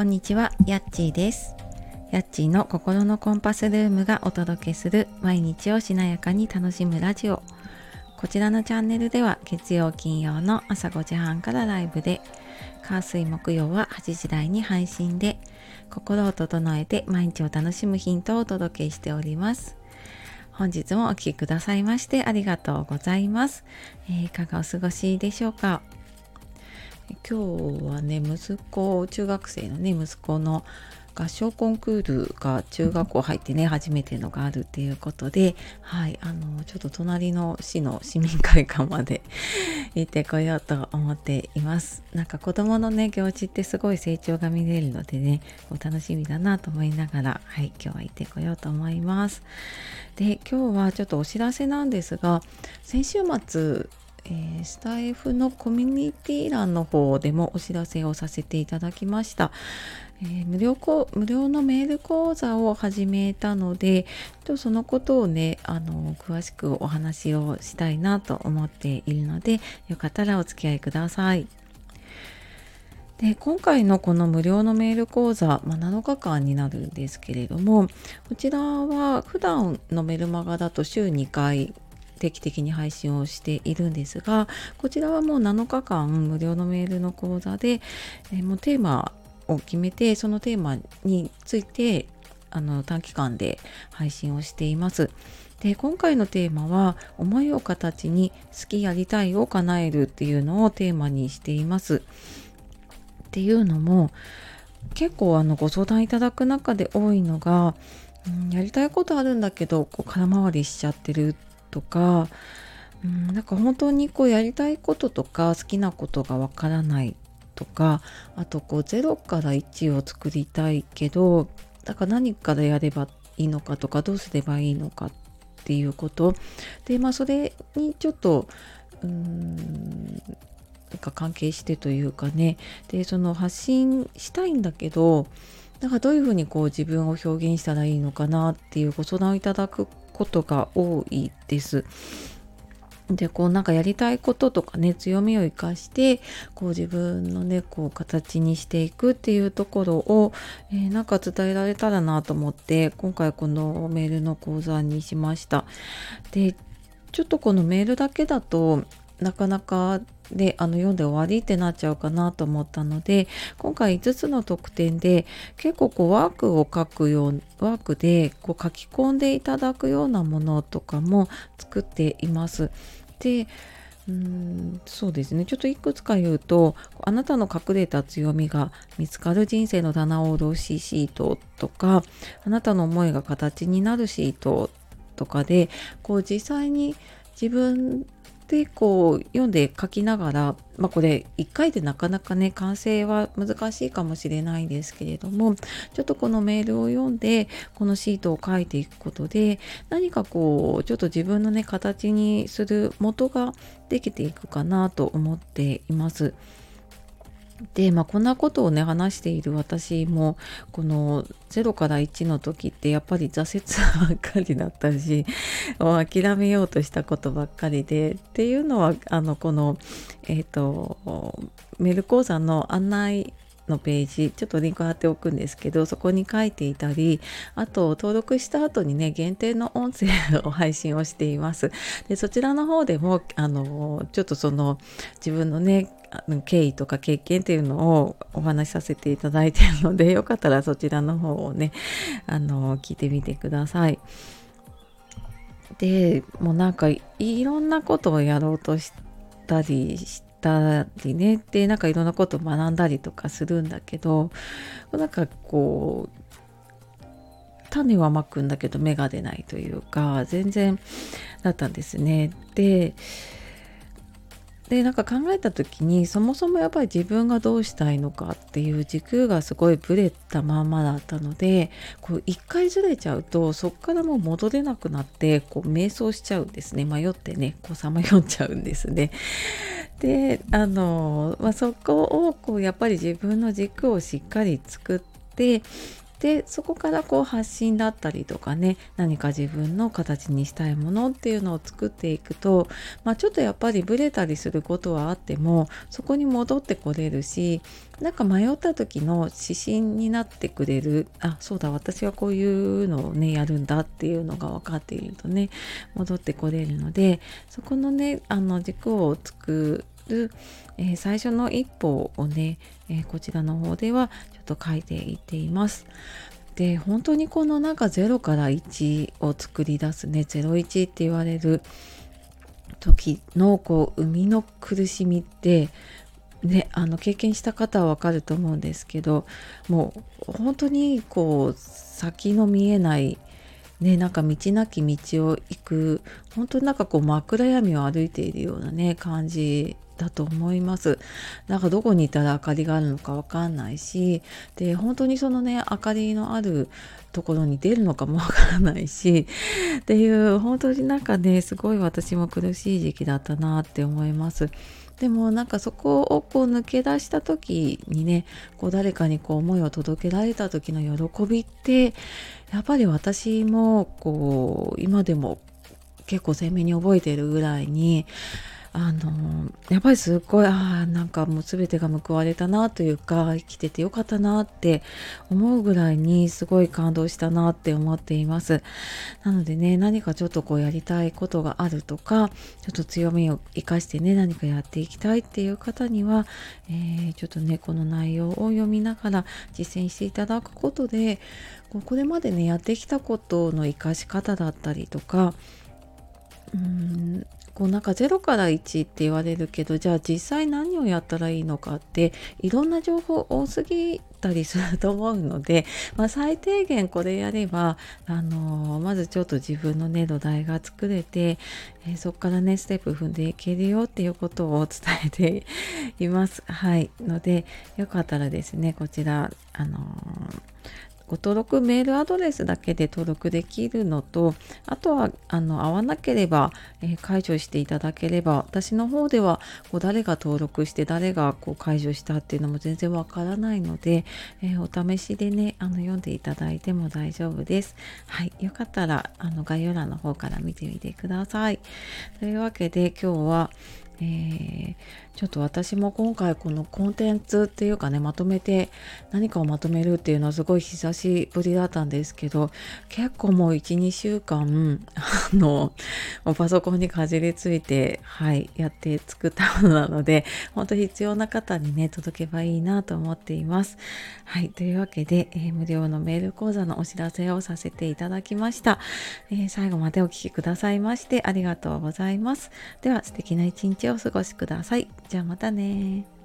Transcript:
こんにちは、やっちーです。やっちーの心のコンパスルームがお届けする毎日をしなやかに楽しむラジオ。こちらのチャンネルでは月曜金曜の朝5時半からライブで、火水木曜は8時台に配信で、心を整えて毎日を楽しむヒントをお届けしております。本日もお聴きくださいましてありがとうございます。えー、いかがお過ごしでしょうか？今日はね息子中学生のね息子の合唱コンクールが中学校入ってね初めてのがあるっていうことではいあのちょっと隣の市の市民会館まで行ってこようと思っています。なんか子供のね行事ってすごい成長が見れるのでねお楽しみだなと思いながらはい今日は行ってこようと思います。で今日はちょっとお知らせなんですが先週末えー、スタイフのコミュニティ欄の方でもお知らせをさせていただきました。えー、無料無料のメール講座を始めたのでとそのことをねあの詳しくお話をしたいなと思っているのでよかったらお付き合いください。で今回のこの無料のメール講座、まあ、7日間になるんですけれどもこちらは普段のメルマガだと週2回定期的に配信をしているんですがこちらはもう7日間無料のメールの講座で、え、もうテーマを決めてそのテーマについてあの短期間で配信をしています。で今回のテーマは「思いを形に好きやりたいを叶える」っていうのをテーマにしています。っていうのも結構あのご相談いただく中で多いのが、うん、やりたいことあるんだけどこう空回りしちゃってるとか、うん、なんか本当にこうやりたいこととか好きなことがわからないとかあとこう0から1を作りたいけどだから何からやればいいのかとかどうすればいいのかっていうこと。でまあそれにちょっとうんなんか関係してというかね。でその発信したいんだけどだかどういうふうにこう自分を表現したらいいのかなっていうご相談をいただくことが多いです。でこうなんかやりたいこととかね強みを生かしてこう自分のねこう形にしていくっていうところを、えー、なんか伝えられたらなと思って今回このメールの講座にしました。でちょっとこのメールだけだとなかなかであの読んで終わりってなっちゃうかなと思ったので今回5つの特典で結構こうワークを書くようワークでこう書き込んでいただくようなものとかも作っています。でうんそうですねちょっといくつか言うとあなたの隠れた強みが見つかる人生の棚卸しシートとかあなたの思いが形になるシートとかでこう実際に自分でこう読んで書きながら、まあ、これ1回でなかなかね完成は難しいかもしれないんですけれどもちょっとこのメールを読んでこのシートを書いていくことで何かこうちょっと自分のね形にする元ができていくかなと思っています。で、まあ、こんなことをね話している私もこの0から1の時ってやっぱり挫折ばっかりだったし諦めようとしたことばっかりでっていうのはあのこのえっ、ー、とメル講座の案内のページちょっとリンク貼っておくんですけどそこに書いていたりあと登録した後にね限定の音声を配信をしていますでそちらの方でもあのちょっとその自分のね経緯とか経験っていうのをお話しさせていただいてるのでよかったらそちらの方をねあの聞いてみてください。でもうなんかいろんなことをやろうとしたりしてたりねでなんかいろんなこと学んだりとかするんだけどなんかこう種はまくんだけど芽が出ないというか全然だったんですね。ででなんか考えた時にそもそもやっぱり自分がどうしたいのかっていう軸がすごいブレたまんまだったのでこう一回ずれちゃうとそこからもう戻れなくなってこう迷走しちゃうんですね迷ってねこうさまよっちゃうんですね。であの、まあ、そこをこうやっぱり自分の軸をしっかり作ってでそこからこう発信だったりとかね何か自分の形にしたいものっていうのを作っていくと、まあ、ちょっとやっぱりブレたりすることはあってもそこに戻ってこれるしなんか迷った時の指針になってくれるあそうだ私はこういうのをねやるんだっていうのが分かっているとね戻ってこれるのでそこのねあの軸を作る、えー、最初の一歩をね、えー、こちらの方ではちょっと書いていっています。で本当にこのなんか0から1を作り出すね01って言われる時のこう生みの苦しみってね、あの経験した方はわかると思うんですけどもう本当にこう先の見えないね、なんか道なき道を行く本当になんかこう真っ暗闇を歩いているようなね感じだと思います。なんかどこにいたら明かりがあるのかわかんないしで本当にそのね明かりのあるところに出るのかもわからないしっていう本当になんかねすごい私も苦しい時期だったなって思います。でもなんかそこをこう抜け出した時にねこう誰かにこう思いを届けられた時の喜びってやっぱり私もこう今でも結構鮮明に覚えてるぐらいにあのやっぱりすっごいあなんかもう全てが報われたなというか生きててよかったなって思うぐらいにすごい感動したなって思っています。なのでね何かちょっとこうやりたいことがあるとかちょっと強みを生かしてね何かやっていきたいっていう方には、えー、ちょっとねこの内容を読みながら実践していただくことでこれまでねやってきたことの生かし方だったりとかうんこうなんか0から1って言われるけどじゃあ実際何をやったらいいのかっていろんな情報多すぎたりすると思うので、まあ、最低限これやれば、あのー、まずちょっと自分のね土台が作れて、えー、そこからねステップ踏んでいけるよっていうことを伝えています。はいのでよかったらですねこちらあのーご登録メールアドレスだけで登録できるのとあとはあの合わなければ、えー、解除していただければ私の方ではこう誰が登録して誰がこう解除したっていうのも全然わからないので、えー、お試しでねあの読んでいただいても大丈夫です。はい、よかったらあの概要欄の方から見てみてください。というわけで今日はえー、ちょっと私も今回このコンテンツっていうかねまとめて何かをまとめるっていうのはすごい久しぶりだったんですけど結構もう12週間あのパソコンにかじりついてはいやって作ったものなので本当必要な方にね届けばいいなと思っています。はいというわけで、えー、無料のメール講座のお知らせをさせていただきました、えー、最後までお聴きくださいましてありがとうございます。では素敵な一日をお過ごしください。じゃあまたね